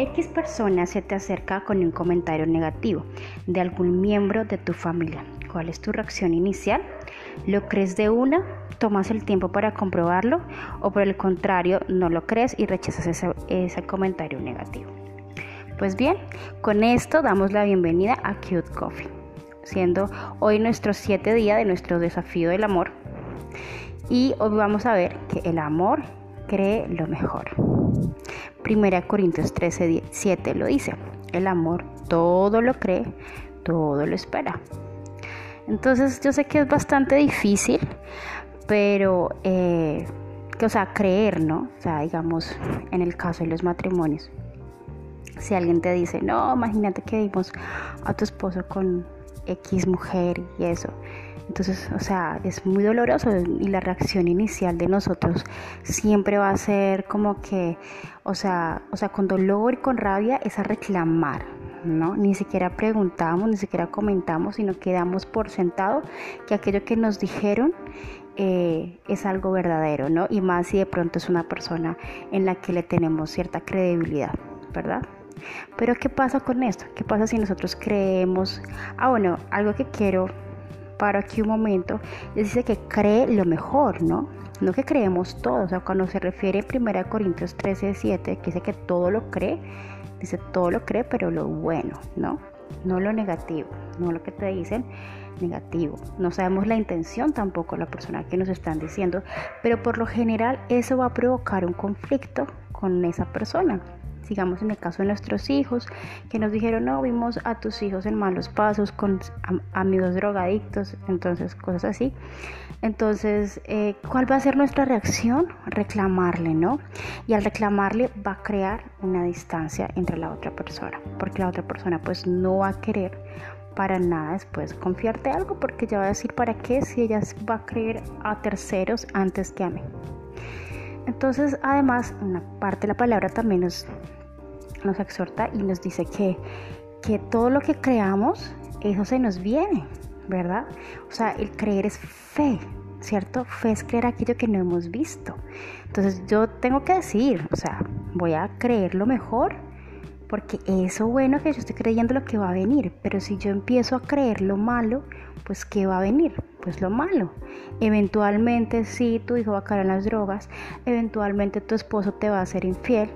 X persona se te acerca con un comentario negativo de algún miembro de tu familia. ¿Cuál es tu reacción inicial? ¿Lo crees de una? ¿Tomas el tiempo para comprobarlo? ¿O por el contrario, no lo crees y rechazas ese, comentario negativo? Pues bien, con esto damos la bienvenida a Cute Coffee, siendo hoy nuestro siete día de nuestro desafío del amor. Y hoy vamos a ver que el amor cree lo mejor. Primera Corintios 13, 7 lo dice. El amor todo lo cree, todo lo espera. Entonces yo sé que es bastante difícil, pero, eh, que, o sea, creer, ¿no? O sea, digamos, en el caso de los matrimonios. Si alguien te dice, no, imagínate que vimos a tu esposo con X mujer y eso. Entonces, o sea, es muy doloroso y la reacción inicial de nosotros siempre va a ser como que, o sea, o sea, con dolor y con rabia es a reclamar, ¿no? Ni siquiera preguntamos, ni siquiera comentamos, sino que damos por sentado que aquello que nos dijeron eh, es algo verdadero, ¿no? Y más si de pronto es una persona en la que le tenemos cierta credibilidad, ¿verdad? Pero ¿qué pasa con esto? ¿Qué pasa si nosotros creemos? Ah, bueno, algo que quiero paro aquí un momento, dice que cree lo mejor, ¿no? No que creemos todo, o sea, cuando se refiere a 1 Corintios 13, 7, que dice que todo lo cree, dice todo lo cree, pero lo bueno, ¿no? No lo negativo, no lo que te dicen negativo. No sabemos la intención tampoco la persona que nos están diciendo, pero por lo general eso va a provocar un conflicto con esa persona digamos en el caso de nuestros hijos, que nos dijeron, no, vimos a tus hijos en malos pasos con amigos drogadictos, entonces cosas así. Entonces, eh, ¿cuál va a ser nuestra reacción? Reclamarle, ¿no? Y al reclamarle va a crear una distancia entre la otra persona, porque la otra persona pues no va a querer para nada después confiarte algo porque ya va a decir para qué si ella va a creer a terceros antes que a mí. Entonces, además, una parte de la palabra también nos nos exhorta y nos dice que, que todo lo que creamos, eso se nos viene, ¿verdad? O sea, el creer es fe, ¿cierto? Fe es creer aquello que no hemos visto. Entonces yo tengo que decir, o sea, voy a creer lo mejor porque eso bueno que yo estoy creyendo lo que va a venir, pero si yo empiezo a creer lo malo, pues ¿qué va a venir? Pues lo malo. Eventualmente si tu hijo va a caer en las drogas, eventualmente tu esposo te va a ser infiel.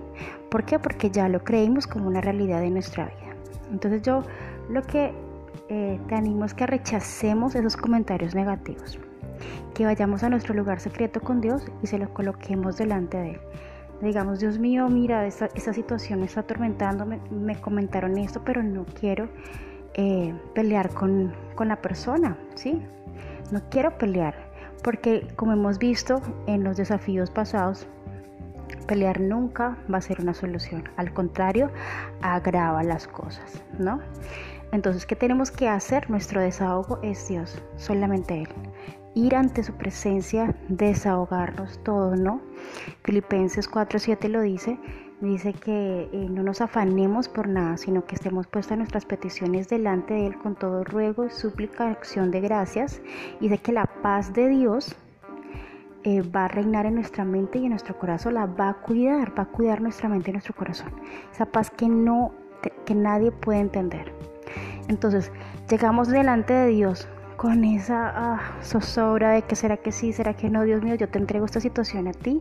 ¿Por qué? Porque ya lo creímos como una realidad de nuestra vida. Entonces yo lo que eh, te animo es que rechacemos esos comentarios negativos, que vayamos a nuestro lugar secreto con Dios y se lo coloquemos delante de Él digamos, Dios mío, mira, esta, situación me está atormentando, me, comentaron esto, pero no quiero eh, pelear con, con la persona, ¿sí? No quiero pelear, porque como hemos visto en los desafíos pasados, pelear nunca va a ser una solución, al contrario, agrava las cosas, ¿no? Entonces, ¿qué tenemos que hacer? Nuestro desahogo es Dios, solamente Él ir ante su presencia, desahogarnos todos, ¿no? Filipenses 4:7 lo dice, dice que eh, no nos afanemos por nada, sino que estemos puestas nuestras peticiones delante de Él con todo ruego, súplica, acción de gracias, y de que la paz de Dios eh, va a reinar en nuestra mente y en nuestro corazón, la va a cuidar, va a cuidar nuestra mente y nuestro corazón. Esa paz que no, que nadie puede entender. Entonces, llegamos delante de Dios con esa ah, zozobra de que será que sí, será que no, Dios mío, yo te entrego esta situación a ti,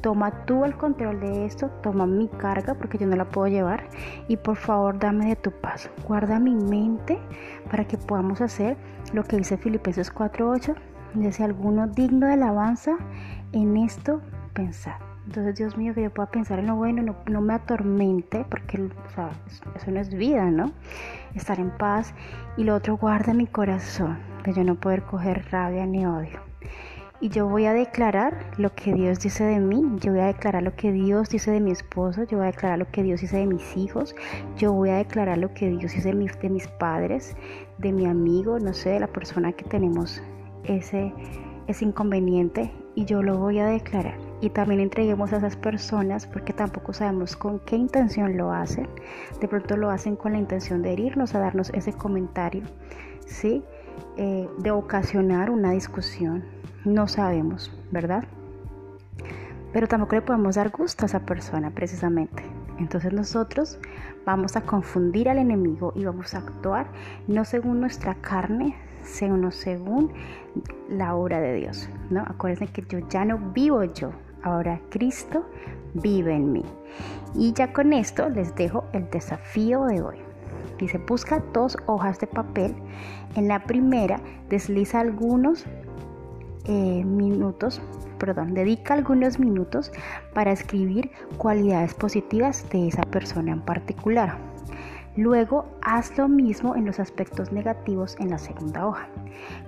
toma tú el control de esto, toma mi carga porque yo no la puedo llevar. Y por favor dame de tu paz, guarda mi mente para que podamos hacer lo que dice Filipenses 4.8, dice alguno digno de alabanza, en esto pensar. Entonces, Dios mío, que yo pueda pensar en lo bueno, no, me atormente, porque eso no es vida, ¿no? Estar en paz. Y lo otro, guarda mi corazón de yo no poder coger rabia ni odio. Y yo voy a declarar lo que Dios dice de mí, yo voy a declarar lo que Dios dice de mi esposo, yo voy a declarar lo que Dios dice de mis hijos, yo voy a declarar lo que Dios dice de mis, de mis padres, de mi amigo, no sé, de la persona que tenemos ese, ese inconveniente y yo lo voy a declarar. Y también entreguemos a esas personas porque tampoco sabemos con qué intención lo hacen. De pronto lo hacen con la intención de herirnos, a darnos ese comentario, ¿sí? Eh, de ocasionar una discusión. No sabemos, ¿verdad? Pero tampoco le podemos dar gusto a esa persona precisamente. Entonces nosotros vamos a confundir al enemigo y vamos a actuar no según nuestra carne, sino según la obra de Dios. ¿no? Acuérdense que yo ya no vivo yo, ahora Cristo vive en mí. Y ya con esto les dejo el desafío de hoy. Dice, busca dos hojas de papel. En la primera desliza algunos eh, minutos, perdón, dedica algunos minutos para escribir cualidades positivas de esa persona en particular. Luego haz lo mismo en los aspectos negativos en la segunda hoja.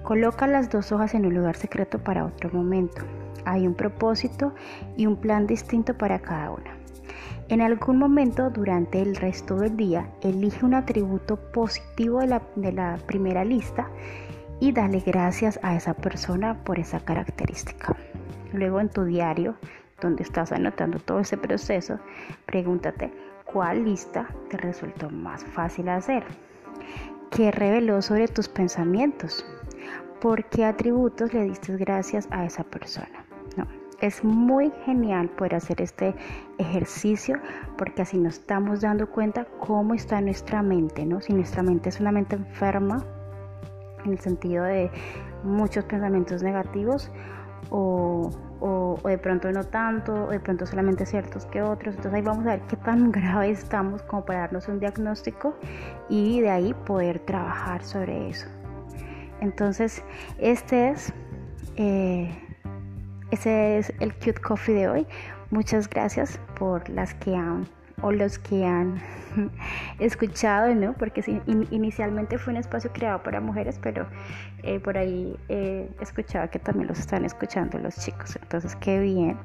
Coloca las dos hojas en un lugar secreto para otro momento. Hay un propósito y un plan distinto para cada una. En algún momento durante el resto del día, elige un atributo positivo de la, primera lista y dale gracias a esa persona por esa característica. Luego en tu diario, donde estás anotando todo ese proceso, pregúntate cuál lista te resultó más fácil hacer. ¿Qué reveló sobre tus pensamientos? ¿Por qué atributos le diste gracias a esa persona? Es muy genial poder hacer este ejercicio porque así nos estamos dando cuenta cómo está nuestra mente, ¿no? Si nuestra mente es una mente enferma, en el sentido de muchos pensamientos negativos, o, de pronto no tanto, o de pronto solamente ciertos que otros. Entonces ahí vamos a ver qué tan grave estamos como para darnos un diagnóstico y de ahí poder trabajar sobre eso. Entonces, este es... Eh, ese es el Cute Coffee de hoy. Muchas gracias por las que han o los que han escuchado, ¿no? Porque inicialmente fue un espacio creado para mujeres, pero eh, por ahí he escuchado que también los están escuchando los chicos. Entonces, qué bien,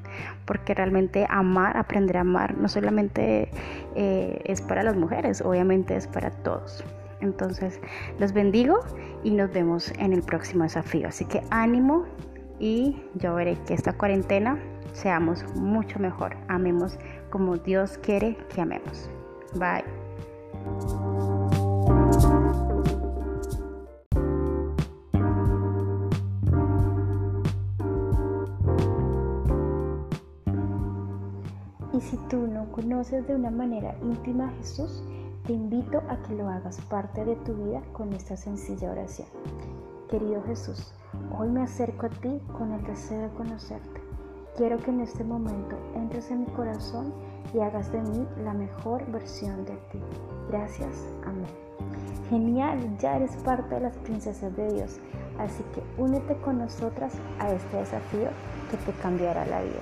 porque realmente amar, aprender a amar, no solamente eh, es para las mujeres, obviamente es para todos. Entonces, los bendigo y nos vemos en el próximo desafío. Así que ánimo, y yo veré que esta cuarentena seamos mucho mejor. Amemos como Dios quiere que amemos. Bye. Y si tú no conoces de una manera íntima a Jesús, te invito a que lo hagas parte de tu vida con esta sencilla oración. Querido Jesús, Hoy me acerco a ti con el deseo de conocerte. Quiero que en este momento entres en mi corazón y hagas de mí la mejor versión de ti. Gracias. Amén. Genial, ya eres parte de las princesas de Dios. Así que únete con nosotras a este desafío que te cambiará la vida.